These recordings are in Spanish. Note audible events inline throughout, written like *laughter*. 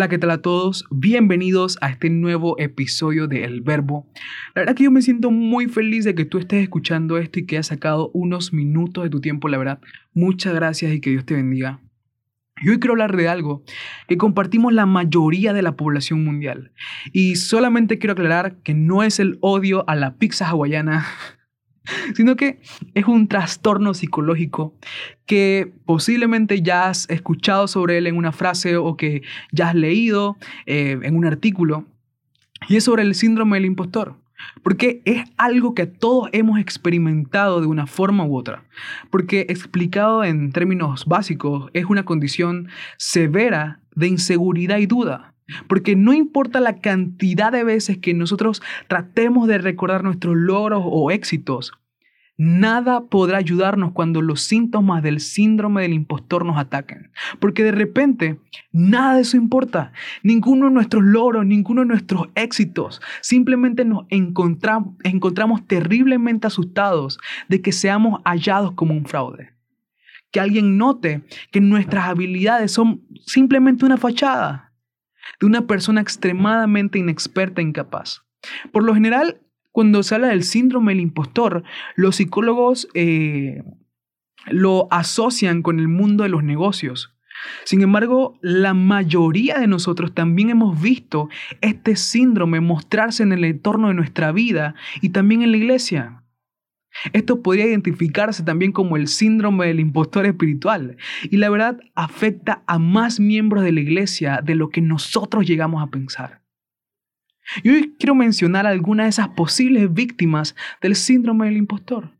Hola, ¿qué tal a todos? Bienvenidos a este nuevo episodio de El Verbo. La verdad que yo me siento muy feliz de que tú estés escuchando esto y que hayas sacado unos minutos de tu tiempo, la verdad. Muchas gracias y que Dios te bendiga. Y hoy quiero hablar de algo que compartimos la mayoría de la población mundial. Y solamente quiero aclarar que no es el odio a la pizza hawaiana *laughs* sino que es un trastorno psicológico que posiblemente ya has escuchado sobre él en una frase o que ya has leído eh, en un artículo, y es sobre el síndrome del impostor. Porque es algo que todos hemos experimentado de una forma u otra. Porque explicado en términos básicos, es una condición severa de inseguridad y duda. Porque no importa la cantidad de veces que nosotros tratemos de recordar nuestros logros o éxitos, Nada podrá ayudarnos cuando los síntomas del síndrome del impostor nos ataquen. Porque de repente, nada de eso importa. Ninguno de nuestros logros, ninguno de nuestros éxitos. Simplemente nos encontramos, encontramos terriblemente asustados de que seamos hallados como un fraude. Que alguien note que nuestras habilidades son simplemente una fachada de una persona extremadamente inexperta e incapaz. Por lo general, cuando se habla del síndrome del impostor, los psicólogos eh, lo asocian con el mundo de los negocios. Sin embargo, la mayoría de nosotros también hemos visto este síndrome mostrarse en el entorno de nuestra vida y también en la iglesia. Esto podría identificarse también como el síndrome del impostor espiritual y la verdad afecta a más miembros de la iglesia de lo que nosotros llegamos a pensar. Y hoy quiero mencionar algunas de esas posibles víctimas del síndrome del impostor.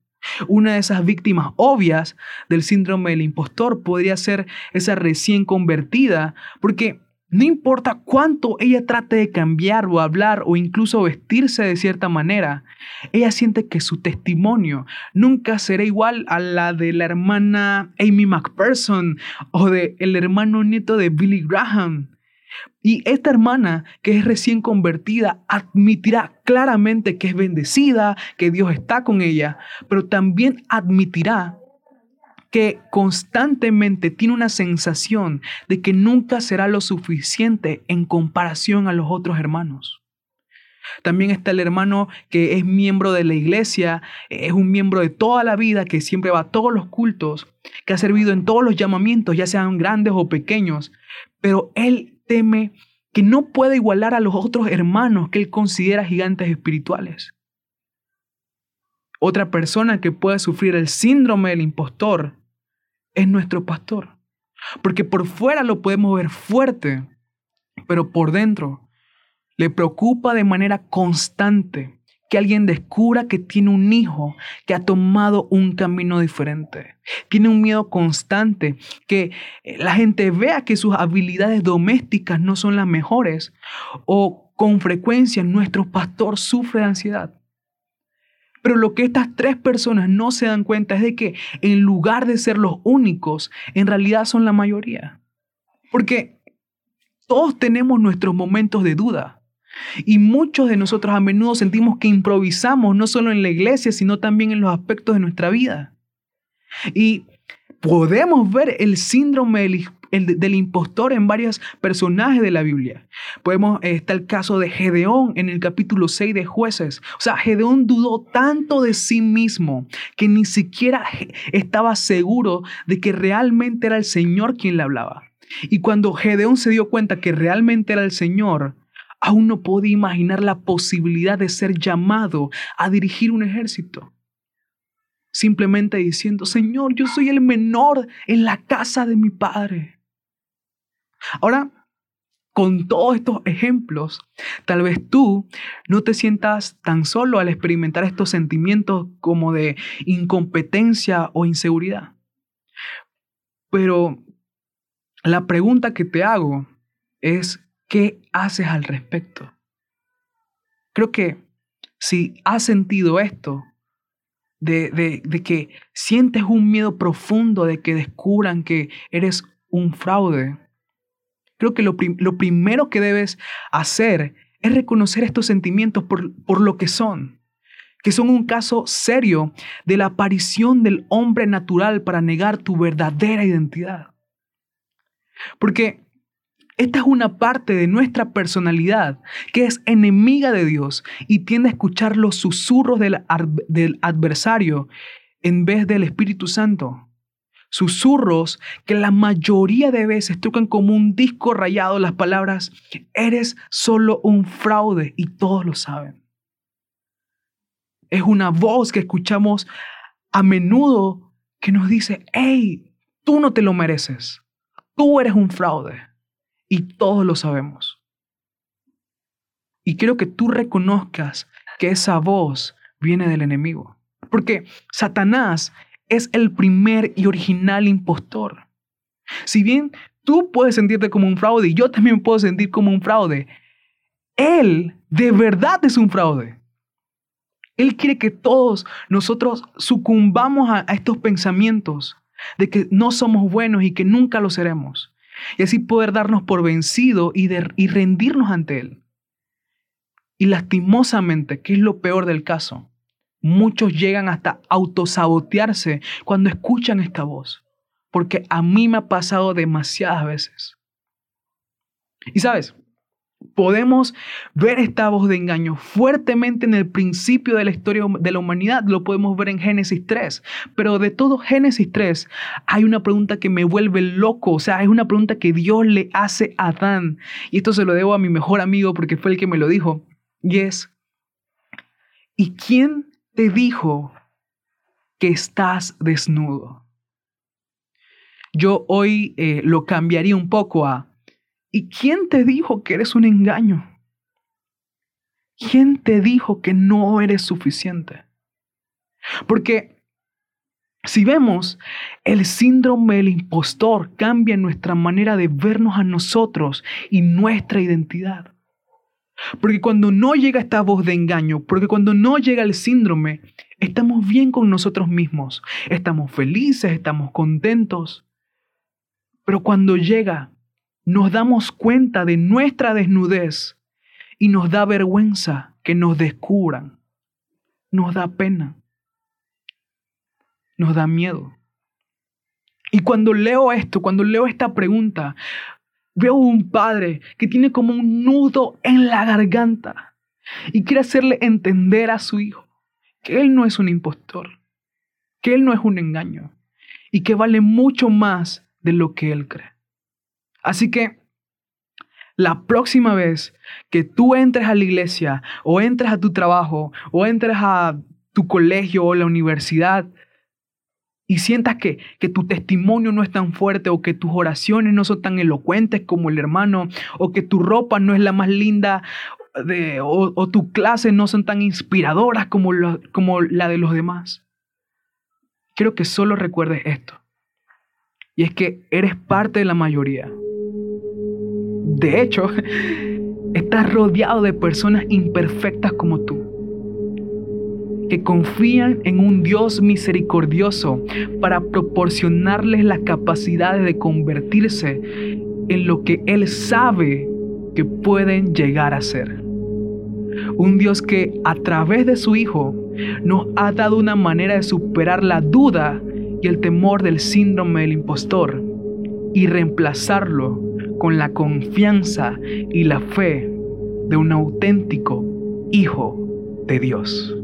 Una de esas víctimas obvias del síndrome del impostor podría ser esa recién convertida, porque no importa cuánto ella trate de cambiar o hablar o incluso vestirse de cierta manera, ella siente que su testimonio nunca será igual a la de la hermana Amy McPherson o del el hermano nieto de Billy Graham. Y esta hermana que es recién convertida admitirá claramente que es bendecida, que Dios está con ella, pero también admitirá que constantemente tiene una sensación de que nunca será lo suficiente en comparación a los otros hermanos. También está el hermano que es miembro de la iglesia, es un miembro de toda la vida, que siempre va a todos los cultos, que ha servido en todos los llamamientos, ya sean grandes o pequeños, pero él teme que no puede igualar a los otros hermanos que él considera gigantes espirituales. Otra persona que puede sufrir el síndrome del impostor es nuestro pastor. Porque por fuera lo podemos ver fuerte, pero por dentro le preocupa de manera constante que alguien descubra que tiene un hijo que ha tomado un camino diferente. Tiene un miedo constante, que eh, la gente vea que sus habilidades domésticas no son las mejores o con frecuencia nuestro pastor sufre de ansiedad. Pero lo que estas tres personas no se dan cuenta es de que en lugar de ser los únicos, en realidad son la mayoría. Porque todos tenemos nuestros momentos de duda. Y muchos de nosotros a menudo sentimos que improvisamos no solo en la iglesia, sino también en los aspectos de nuestra vida. Y podemos ver el síndrome del, impostor en varios personajes de la Biblia. Podemos, eh, está el caso de Gedeón en el capítulo 6 de jueces. O sea, Gedeón dudó tanto de sí mismo que ni siquiera estaba seguro de que realmente era el Señor quien le hablaba. Y cuando Gedeón se dio cuenta que realmente era el Señor, aún no podía imaginar la posibilidad de ser llamado a dirigir un ejército. Simplemente diciendo, Señor, yo soy el menor en la casa de mi padre. Ahora, con todos estos ejemplos, tal vez tú no te sientas tan solo al experimentar estos sentimientos como de incompetencia o inseguridad. Pero la pregunta que te hago es, ¿Qué haces al respecto? Creo que si has sentido esto, de, que sientes un miedo profundo de que descubran que eres un fraude, creo que lo, lo primero que debes hacer es reconocer estos sentimientos por, por lo que son, que son un caso serio de la aparición del hombre natural para negar tu verdadera identidad. Porque Esta es una parte de nuestra personalidad que es enemiga de Dios y tiende a escuchar los susurros del, adversario en vez del Espíritu Santo. Susurros que la mayoría de veces tocan como un disco rayado las palabras, eres solo un fraude y todos lo saben. Es una voz que escuchamos a menudo que nos dice, hey, tú no te lo mereces, tú eres un fraude y todos lo sabemos. Y quiero que tú reconozcas que esa voz viene del enemigo. Porque Satanás es el primer y original impostor. Si bien tú puedes sentirte como un fraude y yo también puedo sentir como un fraude, él de verdad es un fraude. Él quiere que todos nosotros sucumbamos a, estos pensamientos de que no somos buenos y que nunca lo seremos y así poder darnos por vencido y, y rendirnos ante Él. Y lastimosamente, ¿qué es lo peor del caso? Muchos llegan hasta autosabotearse cuando escuchan esta voz, porque a mí me ha pasado demasiadas veces. Y sabes, Podemos ver esta voz de engaño fuertemente en el principio de la historia de la humanidad, lo podemos ver en Génesis 3, pero de todo Génesis 3 hay una pregunta que me vuelve loco, o sea, es una pregunta que Dios le hace a Adán, y esto se lo debo a mi mejor amigo porque fue el que me lo dijo, y es, ¿y quién te dijo que estás desnudo? Yo hoy eh, lo cambiaría un poco a, ¿Y quién te dijo que eres un engaño? ¿Quién te dijo que no eres suficiente? Porque si vemos, el síndrome del impostor cambia nuestra manera de vernos a nosotros y nuestra identidad. Porque cuando no llega esta voz de engaño, porque cuando no llega el síndrome, estamos bien con nosotros mismos, estamos felices, estamos contentos. Pero cuando llega nos damos cuenta de nuestra desnudez y nos da vergüenza que nos descubran. Nos da pena. Nos da miedo. Y cuando leo esto, cuando leo esta pregunta, veo un padre que tiene como un nudo en la garganta y quiere hacerle entender a su hijo que él no es un impostor, que él no es un engaño y que vale mucho más de lo que él cree. Así que la próxima vez que tú entres a la iglesia o entres a tu trabajo o entres a tu colegio o la universidad y sientas que, que tu testimonio no es tan fuerte o que tus oraciones no son tan elocuentes como el hermano o que tu ropa no es la más linda de, o, tus clases no son tan inspiradoras como, como la de los demás. Quiero que solo recuerdes esto. Y es que eres parte de la mayoría. De hecho, estás rodeado de personas imperfectas como tú, que confían en un Dios misericordioso para proporcionarles las capacidades de convertirse en lo que Él sabe que pueden llegar a ser. Un Dios que a través de su Hijo nos ha dado una manera de superar la duda y el temor del síndrome del impostor y reemplazarlo con la confianza y la fe de un auténtico Hijo de Dios.